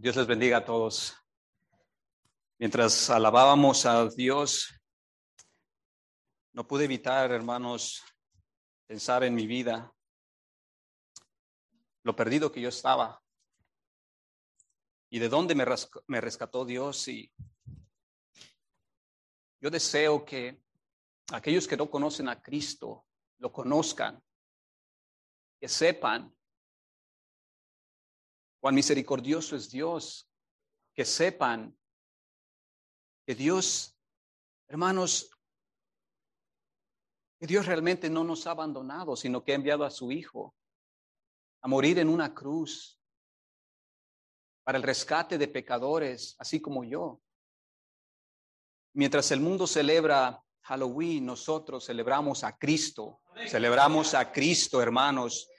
Dios les bendiga a todos. Mientras alabábamos a Dios, no pude evitar, hermanos, pensar en mi vida, lo perdido que yo estaba y de dónde me, me rescató Dios. Y yo deseo que aquellos que no conocen a Cristo lo conozcan que sepan cuán misericordioso es Dios, que sepan que Dios, hermanos, que Dios realmente no nos ha abandonado, sino que ha enviado a su Hijo a morir en una cruz para el rescate de pecadores, así como yo. Mientras el mundo celebra Halloween, nosotros celebramos a Cristo. Celebramos a Cristo, hermanos.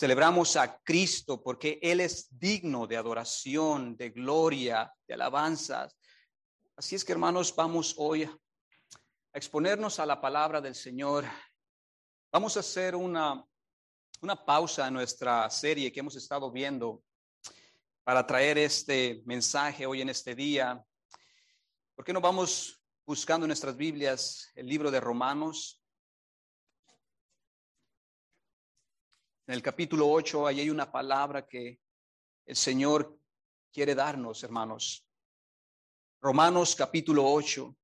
Celebramos a Cristo porque Él es digno de adoración, de gloria, de alabanzas. Así es que, hermanos, vamos hoy a exponernos a la palabra del Señor. Vamos a hacer una, una pausa en nuestra serie que hemos estado viendo para traer este mensaje hoy en este día. ¿Por qué no vamos buscando en nuestras Biblias el libro de Romanos. En el capítulo 8, ahí hay una palabra que el Señor quiere darnos, hermanos. Romanos capítulo 8.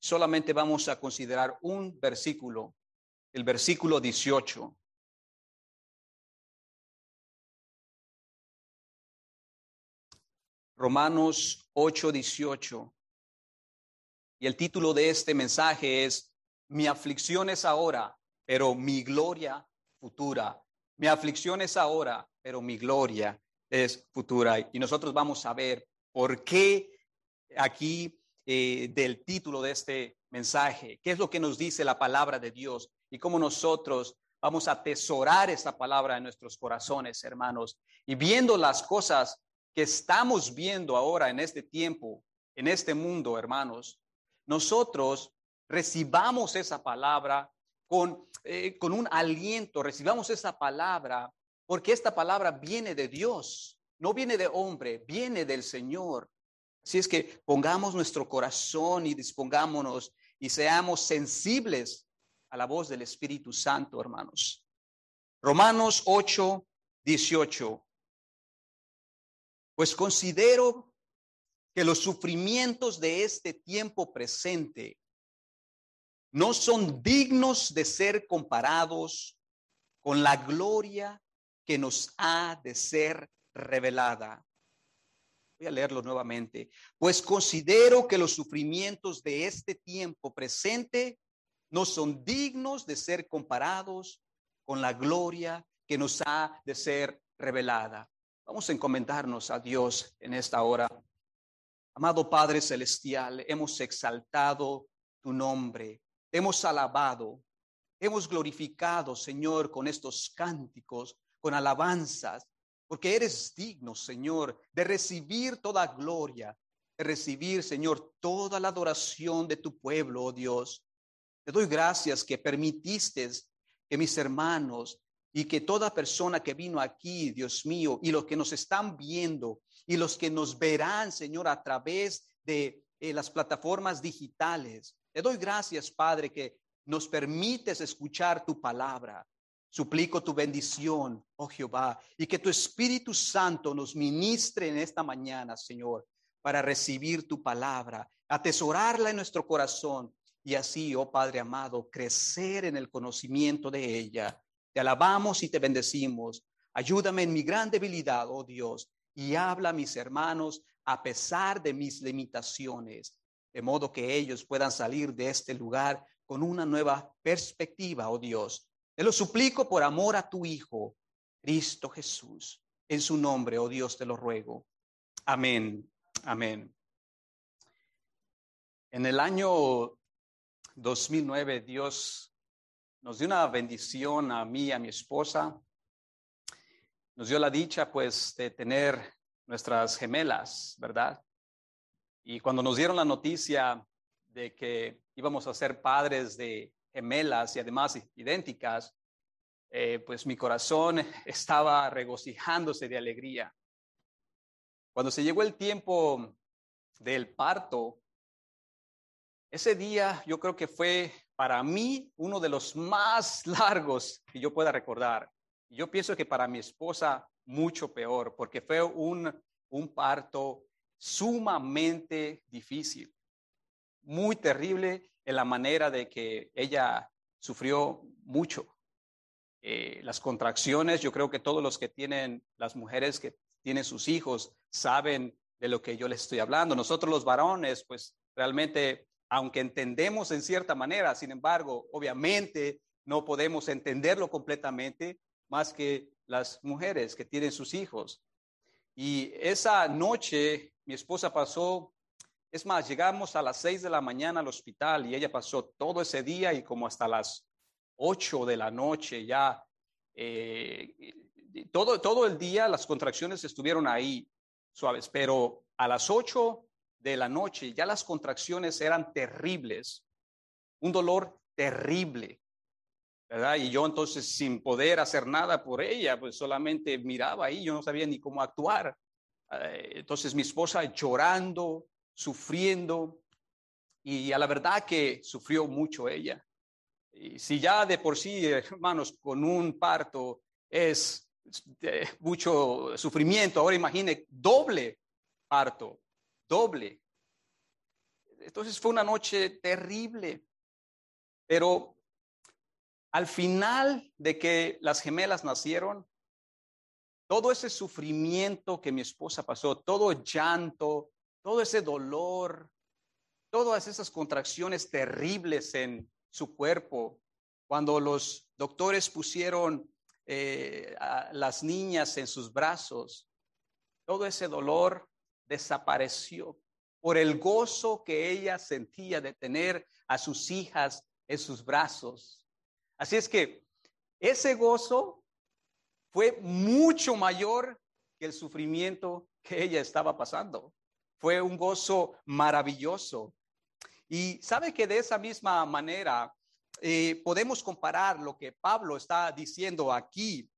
Solamente vamos a considerar un versículo, el versículo 18. Romanos 8, 18. Y el título de este mensaje es, mi aflicción es ahora, pero mi gloria futura. Mi aflicción es ahora, pero mi gloria es futura. Y nosotros vamos a ver por qué aquí eh, del título de este mensaje, qué es lo que nos dice la palabra de Dios y cómo nosotros vamos a atesorar esa palabra en nuestros corazones, hermanos. Y viendo las cosas que estamos viendo ahora en este tiempo, en este mundo, hermanos, nosotros recibamos esa palabra con, eh, con un aliento, recibamos esa palabra, porque esta palabra viene de Dios, no viene de hombre, viene del Señor. Así es que pongamos nuestro corazón y dispongámonos y seamos sensibles a la voz del Espíritu Santo, hermanos. Romanos 8, 18. Pues considero que los sufrimientos de este tiempo presente no son dignos de ser comparados con la gloria que nos ha de ser revelada. Voy a leerlo nuevamente. Pues considero que los sufrimientos de este tiempo presente no son dignos de ser comparados con la gloria que nos ha de ser revelada. Vamos a encomendarnos a Dios en esta hora. Amado Padre Celestial, hemos exaltado tu nombre, hemos alabado, hemos glorificado, Señor, con estos cánticos, con alabanzas, porque eres digno, Señor, de recibir toda gloria, de recibir, Señor, toda la adoración de tu pueblo, oh Dios. Te doy gracias que permitiste que mis hermanos y que toda persona que vino aquí, Dios mío, y los que nos están viendo y los que nos verán, Señor, a través de eh, las plataformas digitales. Te doy gracias, Padre, que nos permites escuchar tu palabra. Suplico tu bendición, oh Jehová, y que tu Espíritu Santo nos ministre en esta mañana, Señor, para recibir tu palabra, atesorarla en nuestro corazón y así, oh Padre amado, crecer en el conocimiento de ella te alabamos y te bendecimos. Ayúdame en mi gran debilidad, oh Dios, y habla a mis hermanos a pesar de mis limitaciones, de modo que ellos puedan salir de este lugar con una nueva perspectiva, oh Dios. Te lo suplico por amor a tu Hijo, Cristo Jesús. En su nombre, oh Dios, te lo ruego. Amén. Amén. En el año 2009, Dios nos dio una bendición a mí y a mi esposa. Nos dio la dicha, pues, de tener nuestras gemelas, ¿verdad? Y cuando nos dieron la noticia de que íbamos a ser padres de gemelas y además idénticas, eh, pues mi corazón estaba regocijándose de alegría. Cuando se llegó el tiempo del parto, ese día yo creo que fue para mí uno de los más largos que yo pueda recordar. Yo pienso que para mi esposa mucho peor, porque fue un, un parto sumamente difícil, muy terrible en la manera de que ella sufrió mucho. Eh, las contracciones, yo creo que todos los que tienen, las mujeres que tienen sus hijos, saben de lo que yo les estoy hablando. Nosotros los varones, pues realmente, aunque entendemos en cierta manera, sin embargo, obviamente no podemos entenderlo completamente más que las mujeres que tienen sus hijos. Y esa noche mi esposa pasó, es más, llegamos a las seis de la mañana al hospital y ella pasó todo ese día y como hasta las ocho de la noche ya, eh, todo, todo el día las contracciones estuvieron ahí suaves, pero a las ocho de la noche ya las contracciones eran terribles, un dolor terrible. Y yo entonces sin poder hacer nada por ella, pues solamente miraba ahí, yo no sabía ni cómo actuar. Eh, entonces mi esposa llorando, sufriendo, y a la verdad que sufrió mucho ella. Y si ya de por sí, hermanos, con un parto es mucho sufrimiento, ahora imagine doble parto, doble. Entonces fue una noche terrible, pero al final de que las gemelas nacieron, todo ese sufrimiento que mi esposa pasó, todo llanto, todo ese dolor, todas esas contracciones terribles en su cuerpo, cuando los doctores pusieron eh, a las niñas en sus brazos, todo ese dolor desapareció por el gozo que ella sentía de tener a sus hijas en sus brazos. Así es que ese gozo fue mucho mayor que el sufrimiento que ella estaba pasando. Fue un gozo maravilloso. Y sabe que de esa misma manera eh, podemos comparar lo que Pablo está diciendo aquí.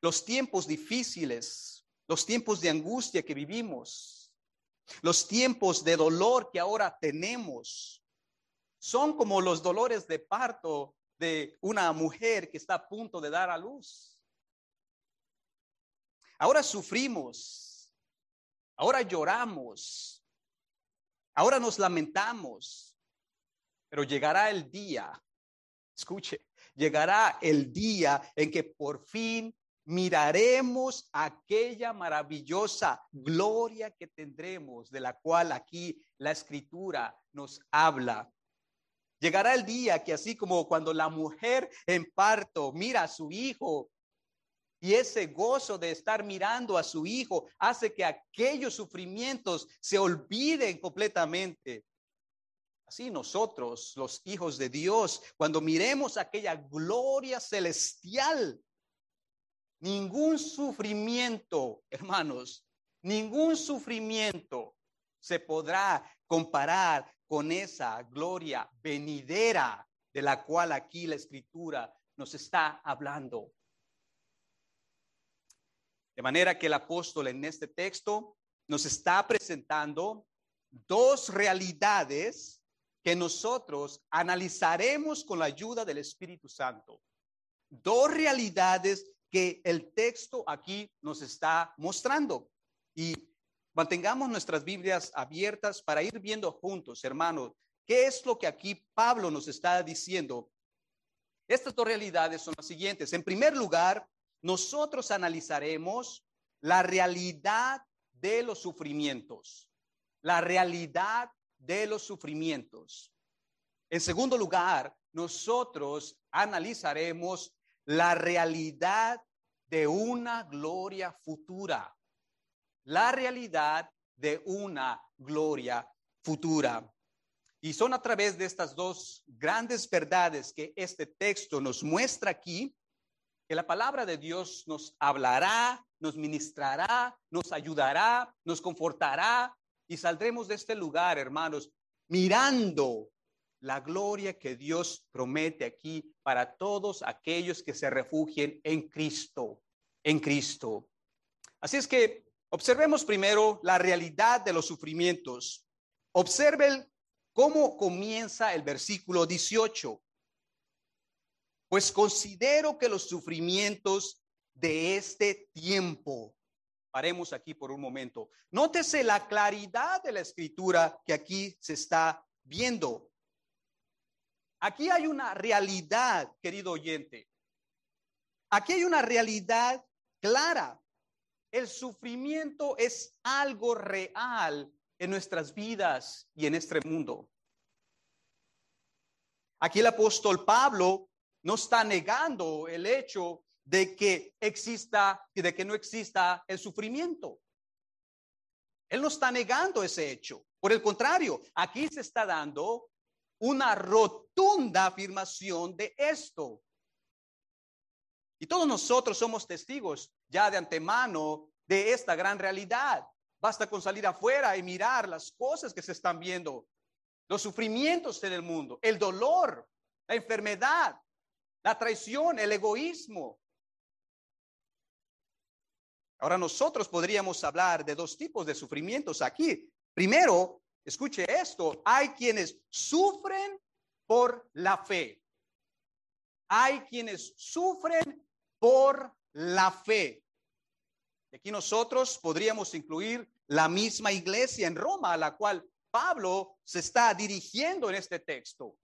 Los tiempos difíciles, los tiempos de angustia que vivimos, los tiempos de dolor que ahora tenemos, son como los dolores de parto de una mujer que está a punto de dar a luz. Ahora sufrimos, ahora lloramos, ahora nos lamentamos, pero llegará el día, escuche, llegará el día en que por fin miraremos aquella maravillosa gloria que tendremos, de la cual aquí la escritura nos habla. Llegará el día que así como cuando la mujer en parto mira a su hijo y ese gozo de estar mirando a su hijo hace que aquellos sufrimientos se olviden completamente. Así nosotros, los hijos de Dios, cuando miremos aquella gloria celestial, ningún sufrimiento, hermanos, ningún sufrimiento se podrá comparar con esa gloria venidera de la cual aquí la escritura nos está hablando. De manera que el apóstol en este texto nos está presentando dos realidades que nosotros analizaremos con la ayuda del Espíritu Santo. Dos realidades que el texto aquí nos está mostrando. Y Mantengamos nuestras Biblias abiertas para ir viendo juntos, hermanos, qué es lo que aquí Pablo nos está diciendo. Estas dos realidades son las siguientes. En primer lugar, nosotros analizaremos la realidad de los sufrimientos. La realidad de los sufrimientos. En segundo lugar, nosotros analizaremos la realidad de una gloria futura la realidad de una gloria futura. Y son a través de estas dos grandes verdades que este texto nos muestra aquí, que la palabra de Dios nos hablará, nos ministrará, nos ayudará, nos confortará y saldremos de este lugar, hermanos, mirando la gloria que Dios promete aquí para todos aquellos que se refugien en Cristo, en Cristo. Así es que observemos primero la realidad de los sufrimientos. Observen cómo comienza el versículo 18. Pues considero que los sufrimientos de este tiempo, paremos aquí por un momento, nótese la claridad de la escritura que aquí se está viendo. Aquí hay una realidad, querido oyente. Aquí hay una realidad clara. El sufrimiento es algo real en nuestras vidas y en este mundo. Aquí el apóstol Pablo no está negando el hecho de que exista y de que no exista el sufrimiento. Él no está negando ese hecho. Por el contrario, aquí se está dando una rotunda afirmación de esto. Y todos nosotros somos testigos ya de antemano de esta gran realidad. Basta con salir afuera y mirar las cosas que se están viendo, los sufrimientos en el mundo, el dolor, la enfermedad, la traición, el egoísmo. Ahora nosotros podríamos hablar de dos tipos de sufrimientos aquí. Primero, Escuche esto, hay quienes sufren por la fe. Hay quienes sufren por la fe. Aquí nosotros podríamos incluir la misma iglesia en Roma a la cual Pablo se está dirigiendo en este texto.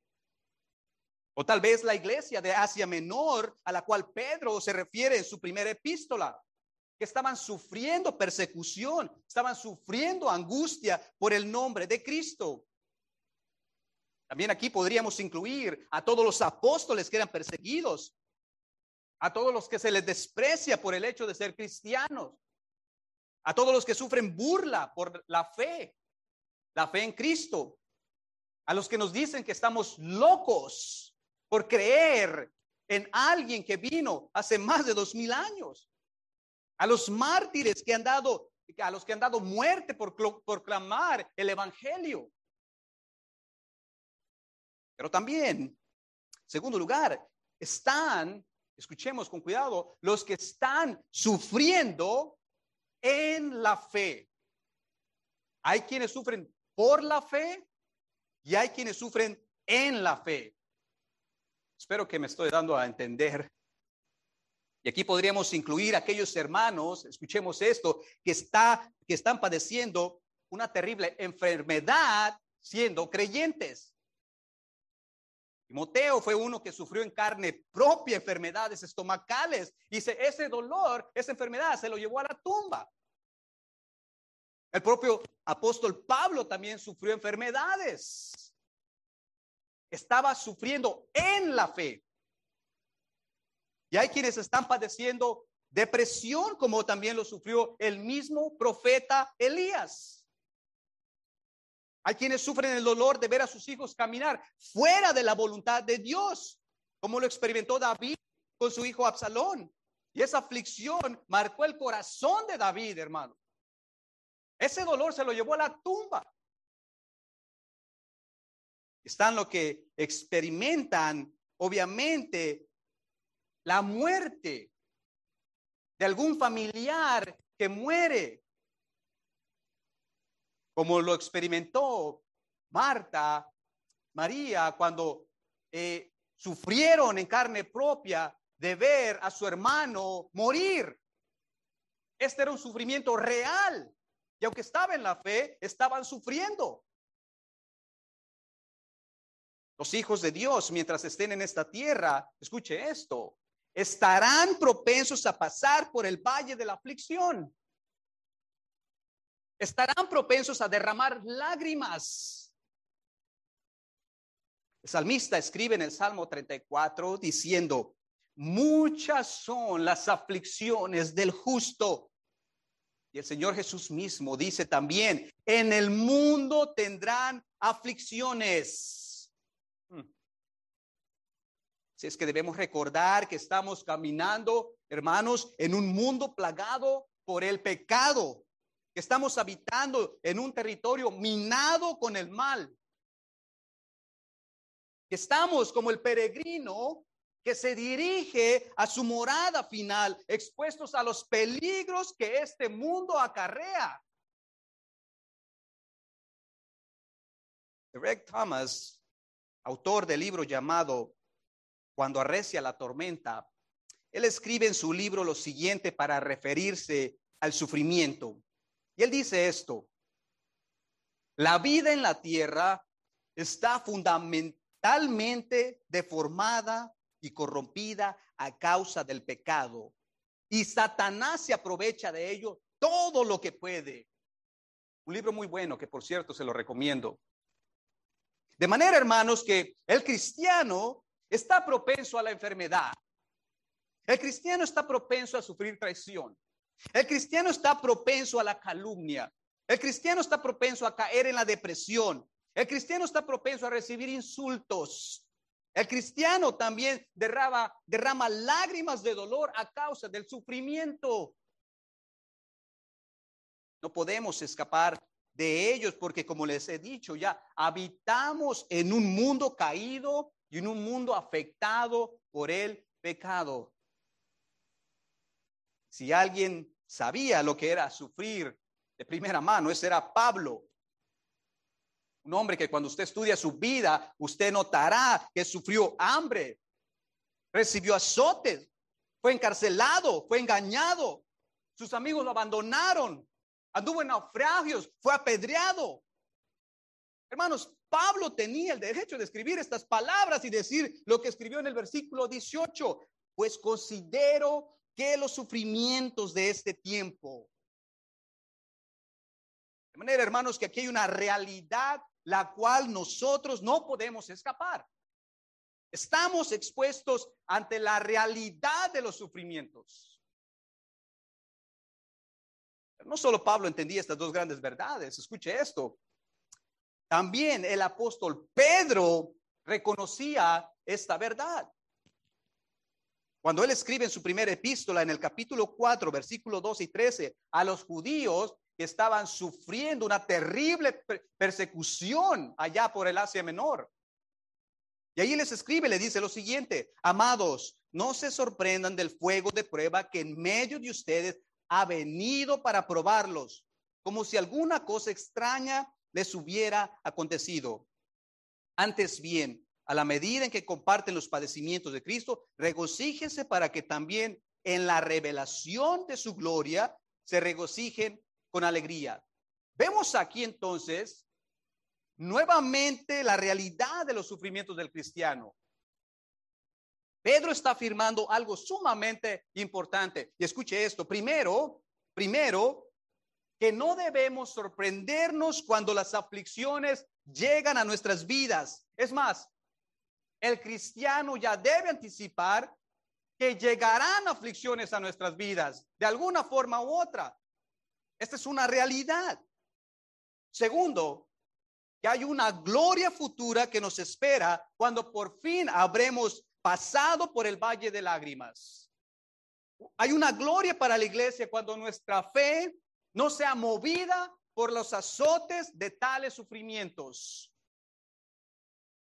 O tal vez la iglesia de Asia Menor a la cual Pedro se refiere en su primera epístola que estaban sufriendo persecución, estaban sufriendo angustia por el nombre de Cristo. También aquí podríamos incluir a todos los apóstoles que eran perseguidos, a todos los que se les desprecia por el hecho de ser cristianos, a todos los que sufren burla por la fe, la fe en Cristo, a los que nos dicen que estamos locos por creer en alguien que vino hace más de dos mil años a los mártires que han dado, a los que han dado muerte por proclamar el evangelio. Pero también, segundo lugar, están, escuchemos con cuidado, los que están sufriendo en la fe. Hay quienes sufren por la fe y hay quienes sufren en la fe. Espero que me estoy dando a entender y aquí podríamos incluir aquellos hermanos, escuchemos esto, que, está, que están padeciendo una terrible enfermedad siendo creyentes. Timoteo fue uno que sufrió en carne propia enfermedades estomacales. Dice, ese dolor, esa enfermedad se lo llevó a la tumba. El propio apóstol Pablo también sufrió enfermedades. Estaba sufriendo en la fe. Y hay quienes están padeciendo depresión, como también lo sufrió el mismo profeta Elías. Hay quienes sufren el dolor de ver a sus hijos caminar fuera de la voluntad de Dios, como lo experimentó David con su hijo Absalón. Y esa aflicción marcó el corazón de David, hermano. Ese dolor se lo llevó a la tumba. Están lo que experimentan, obviamente, la muerte de algún familiar que muere, como lo experimentó Marta, María, cuando eh, sufrieron en carne propia de ver a su hermano morir. Este era un sufrimiento real. Y aunque estaba en la fe, estaban sufriendo. Los hijos de Dios, mientras estén en esta tierra, escuche esto, estarán propensos a pasar por el valle de la aflicción. Estarán propensos a derramar lágrimas. El salmista escribe en el Salmo 34 diciendo, muchas son las aflicciones del justo. Y el Señor Jesús mismo dice también, en el mundo tendrán aflicciones. Si es que debemos recordar que estamos caminando, hermanos, en un mundo plagado por el pecado, que estamos habitando en un territorio minado con el mal. Estamos como el peregrino que se dirige a su morada final, expuestos a los peligros que este mundo acarrea. Greg Thomas, autor del libro llamado Cuando arrecia la tormenta, él escribe en su libro lo siguiente para referirse al sufrimiento. Y él dice esto, la vida en la tierra está fundamentalmente deformada y corrompida a causa del pecado. Y Satanás se aprovecha de ello todo lo que puede. Un libro muy bueno que por cierto se lo recomiendo. De manera, hermanos, que el cristiano está propenso a la enfermedad. El cristiano está propenso a sufrir traición. El cristiano está propenso a la calumnia. El cristiano está propenso a caer en la depresión. El cristiano está propenso a recibir insultos. El cristiano también derrama, derrama lágrimas de dolor a causa del sufrimiento. No podemos escapar de ellos porque, como les he dicho ya, habitamos en un mundo caído y en un mundo afectado por el pecado. Si alguien sabía lo que era sufrir de primera mano, ese era Pablo. Un hombre que cuando usted estudia su vida, usted notará que sufrió hambre, recibió azotes, fue encarcelado, fue engañado, sus amigos lo abandonaron, anduvo en naufragios, fue apedreado. Hermanos, Pablo tenía el derecho de escribir estas palabras y decir lo que escribió en el versículo 18, pues considero que los sufrimientos de este tiempo. De manera, hermanos, que aquí hay una realidad la cual nosotros no podemos escapar. Estamos expuestos ante la realidad de los sufrimientos. no solo Pablo entendía estas dos grandes verdades, escuche esto. También el apóstol Pedro reconocía esta verdad. Cuando él escribe en su primera epístola, en el capítulo 4, versículo 12 y 13, a los judíos, que estaban sufriendo una terrible persecución allá por el Asia Menor. Y ahí les escribe, le dice lo siguiente, amados, no se sorprendan del fuego de prueba que en medio de ustedes ha venido para probarlos, como si alguna cosa extraña les hubiera acontecido. Antes bien, a la medida en que comparten los padecimientos de Cristo, regocíjense para que también en la revelación de su gloria se regocijen con alegría. Vemos aquí entonces nuevamente la realidad de los sufrimientos del cristiano. Pedro está afirmando algo sumamente importante. Y escuche esto. Primero, primero, que no debemos sorprendernos cuando las aflicciones llegan a nuestras vidas. Es más, el cristiano ya debe anticipar que llegarán aflicciones a nuestras vidas, de alguna forma u otra. Esta es una realidad. Segundo, que hay una gloria futura que nos espera cuando por fin habremos pasado por el valle de lágrimas. Hay una gloria para la iglesia cuando nuestra fe no sea movida por los azotes de tales sufrimientos.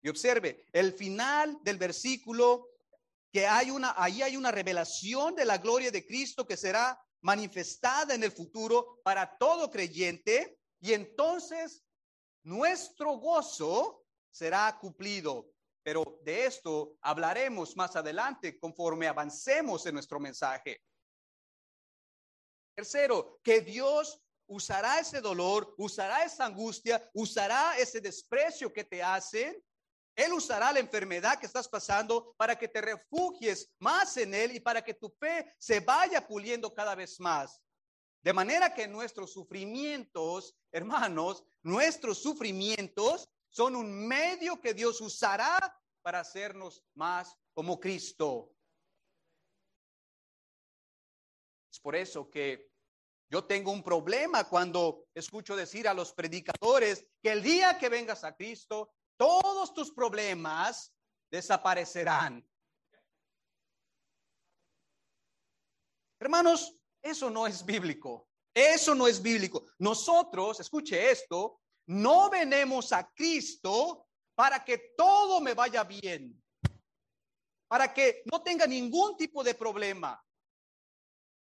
Y observe, el final del versículo que hay una ahí hay una revelación de la gloria de Cristo que será manifestada en el futuro para todo creyente y entonces nuestro gozo será cumplido. Pero de esto hablaremos más adelante conforme avancemos en nuestro mensaje. Tercero, que Dios usará ese dolor, usará esa angustia, usará ese desprecio que te hacen él usará la enfermedad que estás pasando para que te refugies más en Él y para que tu fe se vaya puliendo cada vez más. De manera que nuestros sufrimientos, hermanos, nuestros sufrimientos son un medio que Dios usará para hacernos más como Cristo. Es por eso que yo tengo un problema cuando escucho decir a los predicadores que el día que vengas a Cristo, todos tus problemas desaparecerán. Hermanos, eso no es bíblico. Eso no es bíblico. Nosotros, escuche esto, no venemos a Cristo para que todo me vaya bien, para que no tenga ningún tipo de problema.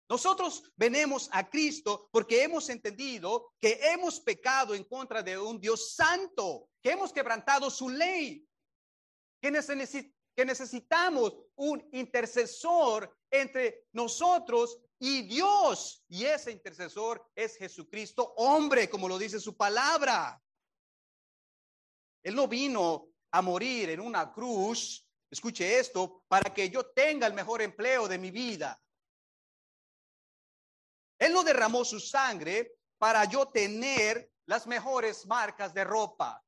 Nosotros venimos a Cristo porque hemos entendido que hemos pecado en contra de un Dios santo, que hemos quebrantado su ley, que, necesitamos un intercesor entre nosotros y Dios. Y ese intercesor es Jesucristo, hombre, como lo dice su palabra. Él no vino a morir en una cruz, escuche esto, para que yo tenga el mejor empleo de mi vida. Él no derramó su sangre para yo tener las mejores marcas de ropa.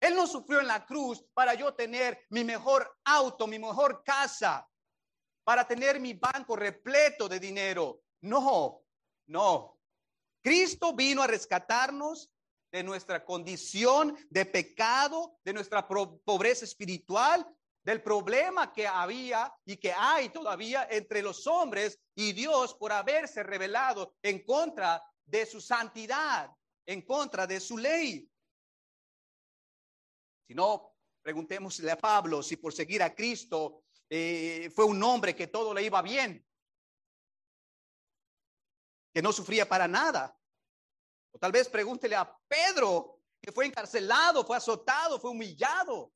Él no sufrió en la cruz para yo tener mi mejor auto, mi mejor casa, para tener mi banco repleto de dinero. No, no. Cristo vino a rescatarnos de nuestra condición de pecado, de nuestra pobreza espiritual, del problema que había y que hay todavía entre los hombres y Dios por haberse revelado en contra de su santidad, en contra de su ley. Si no, preguntémosle a Pablo si por seguir a Cristo eh, fue un hombre que todo le iba bien, que no sufría para nada. O tal vez pregúntele a Pedro, que fue encarcelado, fue azotado, fue humillado.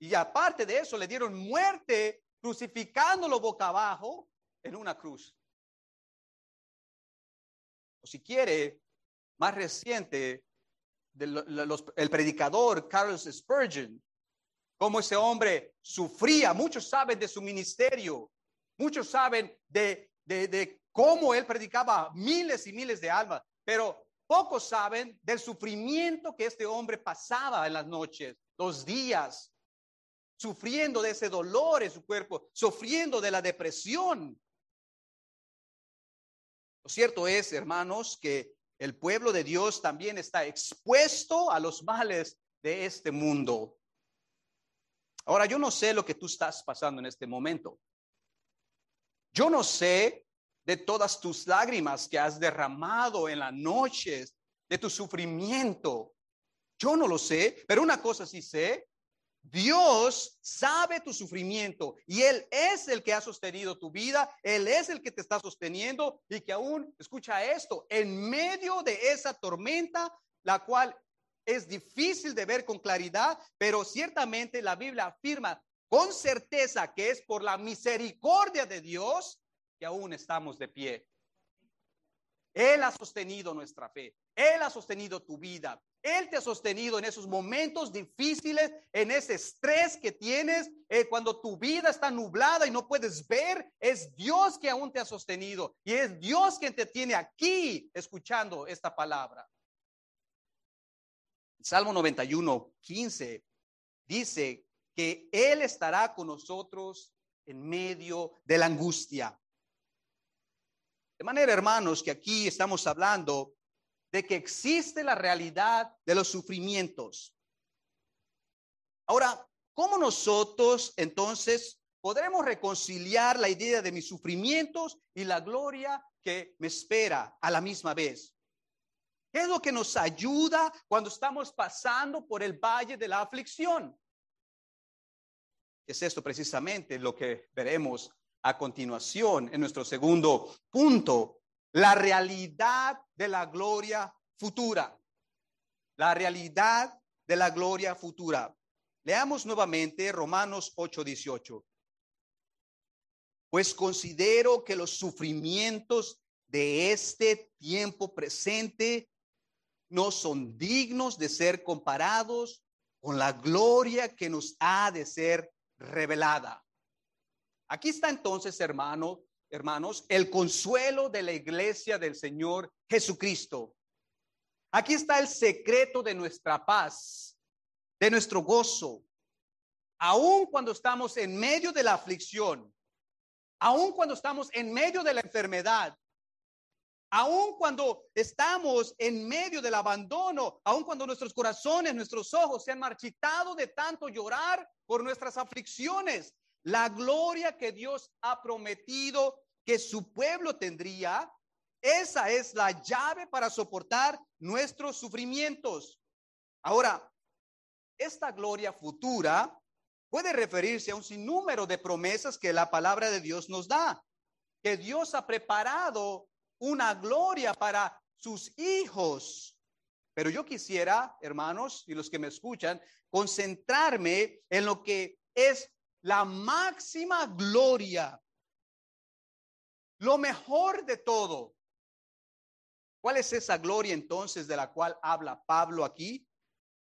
Y aparte de eso, le dieron muerte crucificándolo boca abajo en una cruz. O si quiere, más reciente, el predicador Carlos Spurgeon, cómo ese hombre sufría. Muchos saben de su ministerio, muchos saben de, de, de cómo él predicaba miles y miles de almas, pero pocos saben del sufrimiento que este hombre pasaba en las noches, los días, sufriendo de ese dolor en su cuerpo, sufriendo de la depresión. Lo cierto es, hermanos, que el pueblo de Dios también está expuesto a los males de este mundo. Ahora, yo no sé lo que tú estás pasando en este momento. Yo no sé de todas tus lágrimas que has derramado en las noches, de tu sufrimiento. Yo no lo sé, pero una cosa sí sé, Dios sabe tu sufrimiento y Él es el que ha sostenido tu vida, Él es el que te está sosteniendo y que aún, escucha esto, en medio de esa tormenta, la cual es difícil de ver con claridad, pero ciertamente la Biblia afirma con certeza que es por la misericordia de Dios que aún estamos de pie. Él ha sostenido nuestra fe, Él ha sostenido tu vida, él te ha sostenido en esos momentos difíciles, en ese estrés que tienes, eh, cuando tu vida está nublada y no puedes ver, es Dios que aún te ha sostenido y es Dios quien te tiene aquí escuchando esta palabra. Salmo 91, 15 dice que Él estará con nosotros en medio de la angustia. De manera, hermanos, que aquí estamos hablando de que existe la realidad de los sufrimientos. Ahora, ¿cómo nosotros entonces podremos reconciliar la idea de mis sufrimientos y la gloria que me espera a la misma vez? ¿Qué es lo que nos ayuda cuando estamos pasando por el valle de la aflicción? Es esto precisamente lo que veremos a continuación en nuestro segundo punto, la realidad de la gloria futura. La realidad de la gloria futura. Leamos nuevamente Romanos 8:18. Pues considero que los sufrimientos de este tiempo presente no son dignos de ser comparados con la gloria que nos ha de ser revelada. Aquí está entonces, hermano, hermanos, el consuelo de la iglesia del Señor Jesucristo. Aquí está el secreto de nuestra paz, de nuestro gozo. Aun cuando estamos en medio de la aflicción, aun cuando estamos en medio de la enfermedad, aun cuando estamos en medio del abandono, aun cuando nuestros corazones, nuestros ojos se han marchitado de tanto llorar por nuestras aflicciones, la gloria que Dios ha prometido que su pueblo tendría, esa es la llave para soportar nuestros sufrimientos. Ahora, esta gloria futura puede referirse a un sinnúmero de promesas que la palabra de Dios nos da, que Dios ha preparado una gloria para sus hijos. Pero yo quisiera, hermanos y los que me escuchan, concentrarme en lo que es la máxima gloria, lo mejor de todo. ¿Cuál es esa gloria entonces de la cual habla Pablo aquí?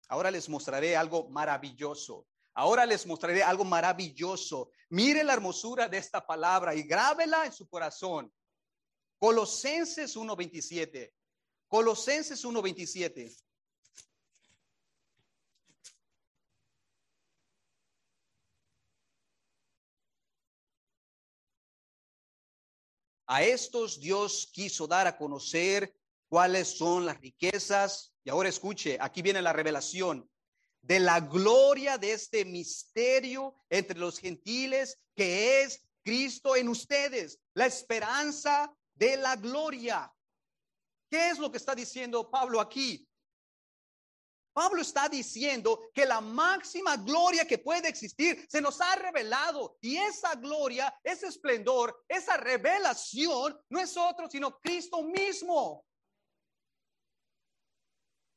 Ahora les mostraré algo maravilloso. Ahora les mostraré algo maravilloso. Mire la hermosura de esta palabra y grábela en su corazón. Colosenses 1:27. Colosenses 1:27. A estos Dios quiso dar a conocer cuáles son las riquezas. Y ahora escuche, aquí viene la revelación de la gloria de este misterio entre los gentiles que es Cristo en ustedes, la esperanza de la gloria. ¿Qué es lo que está diciendo Pablo aquí? Pablo está diciendo que la máxima gloria que puede existir se nos ha revelado y esa gloria, ese esplendor, esa revelación no es otro sino Cristo mismo.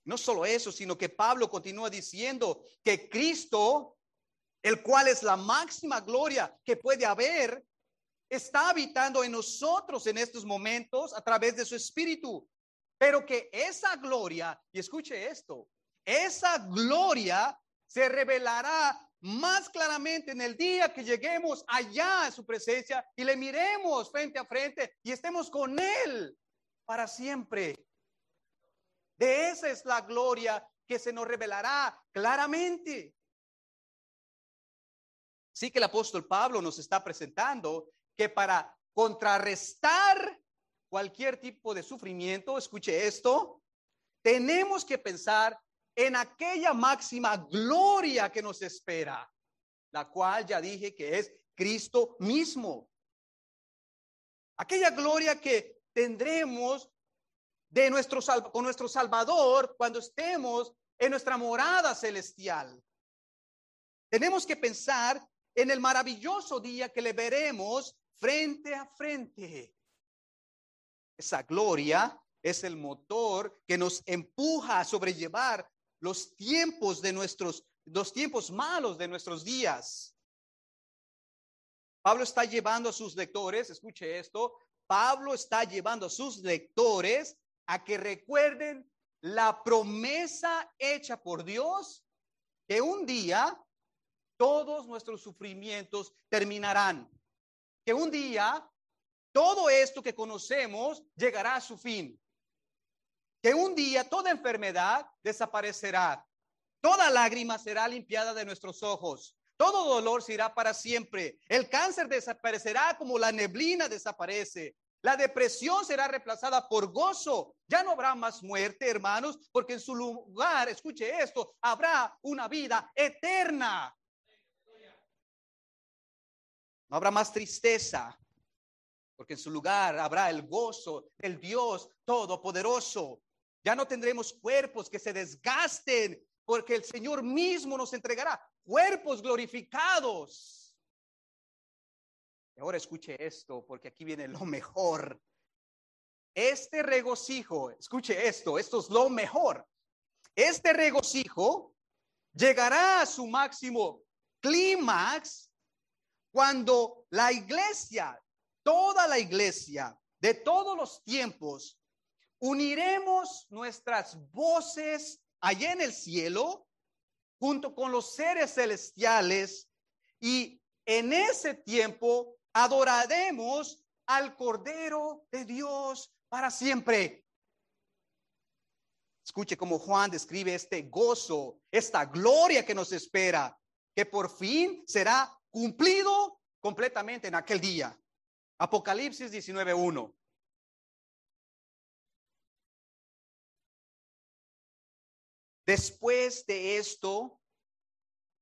No solo eso, sino que Pablo continúa diciendo que Cristo, el cual es la máxima gloria que puede haber, está habitando en nosotros en estos momentos a través de su espíritu. Pero que esa gloria, y escuche esto, esa gloria se revelará más claramente en el día que lleguemos allá a su presencia y le miremos frente a frente y estemos con Él para siempre. De esa es la gloria que se nos revelará claramente. Sí que el apóstol Pablo nos está presentando que para contrarrestar cualquier tipo de sufrimiento, escuche esto, tenemos que pensar en aquella máxima gloria que nos espera, la cual ya dije que es Cristo mismo. Aquella gloria que tendremos de nuestro, con nuestro Salvador cuando estemos en nuestra morada celestial. Tenemos que pensar en el maravilloso día que le veremos frente a frente. Esa gloria es el motor que nos empuja a sobrellevar los tiempos de nuestros, los tiempos malos de nuestros días. Pablo está llevando a sus lectores, escuche esto, Pablo está llevando a sus lectores a que recuerden la promesa hecha por Dios que un día todos nuestros sufrimientos terminarán. Que un día todo esto que conocemos llegará a su fin. Que un día toda enfermedad desaparecerá. Toda lágrima será limpiada de nuestros ojos. Todo dolor se irá para siempre. El cáncer desaparecerá como la neblina desaparece. La depresión será reemplazada por gozo. Ya no habrá más muerte, hermanos, porque en su lugar, escuche esto, habrá una vida eterna. No habrá más tristeza, porque en su lugar habrá el gozo del Dios Todopoderoso. Ya no tendremos cuerpos que se desgasten, porque el Señor mismo nos entregará cuerpos glorificados ahora escuche esto, porque aquí viene lo mejor. Este regocijo, escuche esto, esto es lo mejor. Este regocijo llegará a su máximo clímax cuando la iglesia, toda la iglesia de todos los tiempos, uniremos nuestras voces allá en el cielo junto con los seres celestiales y en ese tiempo adoraremos al Cordero de Dios para siempre. Escuche cómo Juan describe este gozo, esta gloria que nos espera, que por fin será cumplido completamente en aquel día. Apocalipsis 19.1. Después de esto,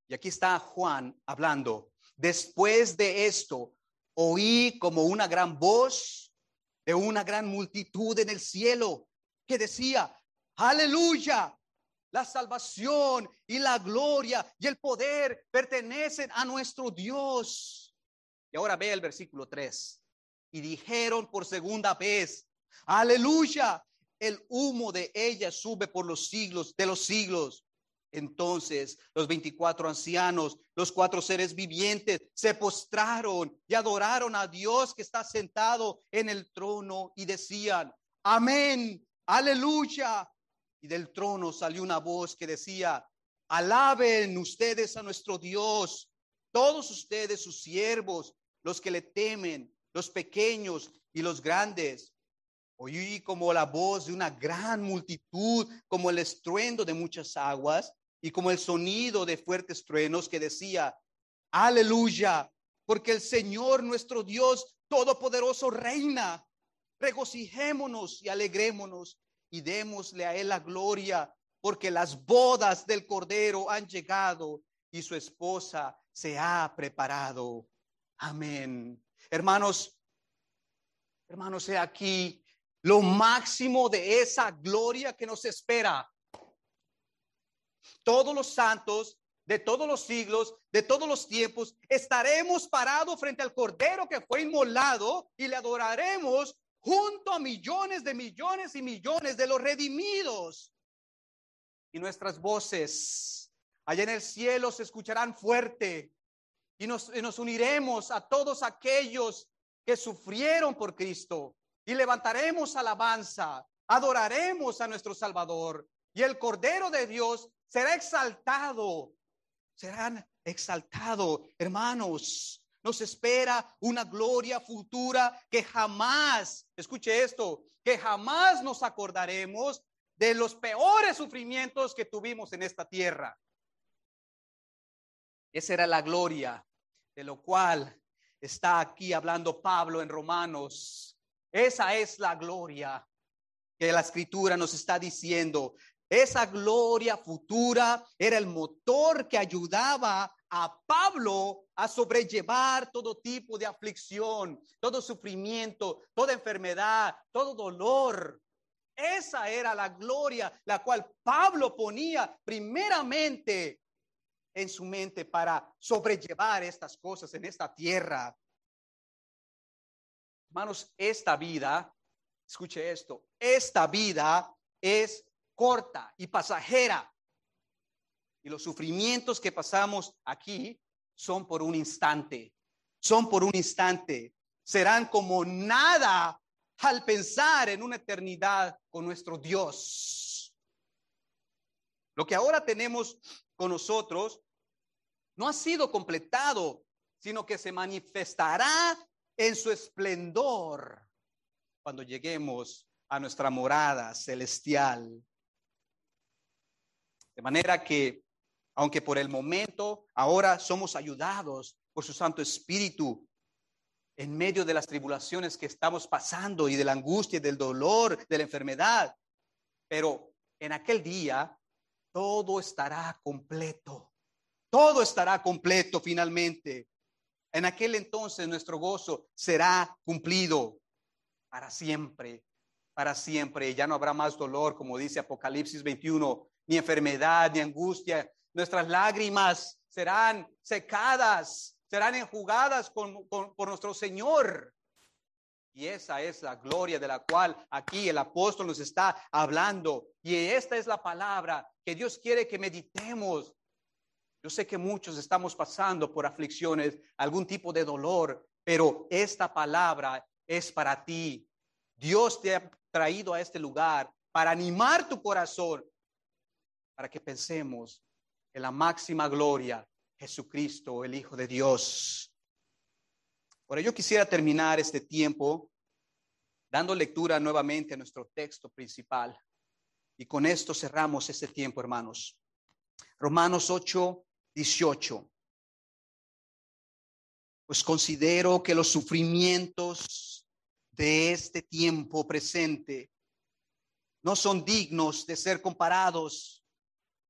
y aquí está Juan hablando, después de esto, oí como una gran voz de una gran multitud en el cielo que decía, aleluya, la salvación y la gloria y el poder pertenecen a nuestro Dios. Y ahora ve el versículo 3. Y dijeron por segunda vez, aleluya, el humo de ella sube por los siglos de los siglos. Entonces los veinticuatro ancianos, los cuatro seres vivientes, se postraron y adoraron a Dios que está sentado en el trono y decían, amén, aleluya. Y del trono salió una voz que decía, alaben ustedes a nuestro Dios, todos ustedes sus siervos, los que le temen, los pequeños y los grandes. Oí como la voz de una gran multitud, como el estruendo de muchas aguas y como el sonido de fuertes truenos que decía, aleluya, porque el Señor nuestro Dios Todopoderoso reina. Regocijémonos y alegrémonos y démosle a Él la gloria, porque las bodas del Cordero han llegado y su esposa se ha preparado. Amén. Hermanos, hermanos, he aquí lo máximo de esa gloria que nos espera. Todos los santos de todos los siglos, de todos los tiempos, estaremos parados frente al Cordero que fue inmolado y le adoraremos junto a millones de millones y millones de los redimidos. Y nuestras voces allá en el cielo se escucharán fuerte y nos, y nos uniremos a todos aquellos que sufrieron por Cristo y levantaremos alabanza, adoraremos a nuestro Salvador y el Cordero de Dios será exaltado, serán exaltado, hermanos. Nos espera una gloria futura que jamás, escuche esto, que jamás nos acordaremos de los peores sufrimientos que tuvimos en esta tierra. Esa era la gloria de lo cual está aquí hablando Pablo en Romanos esa es la gloria que la escritura nos está diciendo. Esa gloria futura era el motor que ayudaba a Pablo a sobrellevar todo tipo de aflicción, todo sufrimiento, toda enfermedad, todo dolor. Esa era la gloria la cual Pablo ponía primeramente en su mente para sobrellevar estas cosas en esta tierra. Hermanos, esta vida, escuche esto, esta vida es corta y pasajera. Y los sufrimientos que pasamos aquí son por un instante, son por un instante. Serán como nada al pensar en una eternidad con nuestro Dios. Lo que ahora tenemos con nosotros no ha sido completado, sino que se manifestará en su esplendor cuando lleguemos a nuestra morada celestial. De manera que, aunque por el momento ahora somos ayudados por su Santo Espíritu, en medio de las tribulaciones que estamos pasando y de la angustia del dolor, de la enfermedad, pero en aquel día todo estará completo. Todo estará completo finalmente. En aquel entonces nuestro gozo será cumplido para siempre, para siempre. Ya no habrá más dolor, como dice Apocalipsis 21, ni enfermedad, ni angustia. Nuestras lágrimas serán secadas, serán enjugadas por nuestro Señor. Y esa es la gloria de la cual aquí el apóstol nos está hablando. Y esta es la palabra que Dios quiere que meditemos yo sé que muchos estamos pasando por aflicciones, algún tipo de dolor, pero esta palabra es para ti. Dios te ha traído a este lugar para animar tu corazón, para que pensemos en la máxima gloria, Jesucristo, el Hijo de Dios. Ahora yo quisiera terminar este tiempo dando lectura nuevamente a nuestro texto principal. Y con esto cerramos este tiempo, hermanos. Romanos 8, 18. Pues considero que los sufrimientos de este tiempo presente no son dignos de ser comparados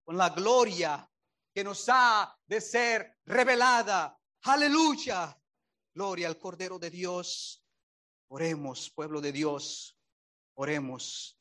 con la gloria que nos ha de ser revelada. Aleluya. Gloria al Cordero de Dios. Oremos, pueblo de Dios. Oremos.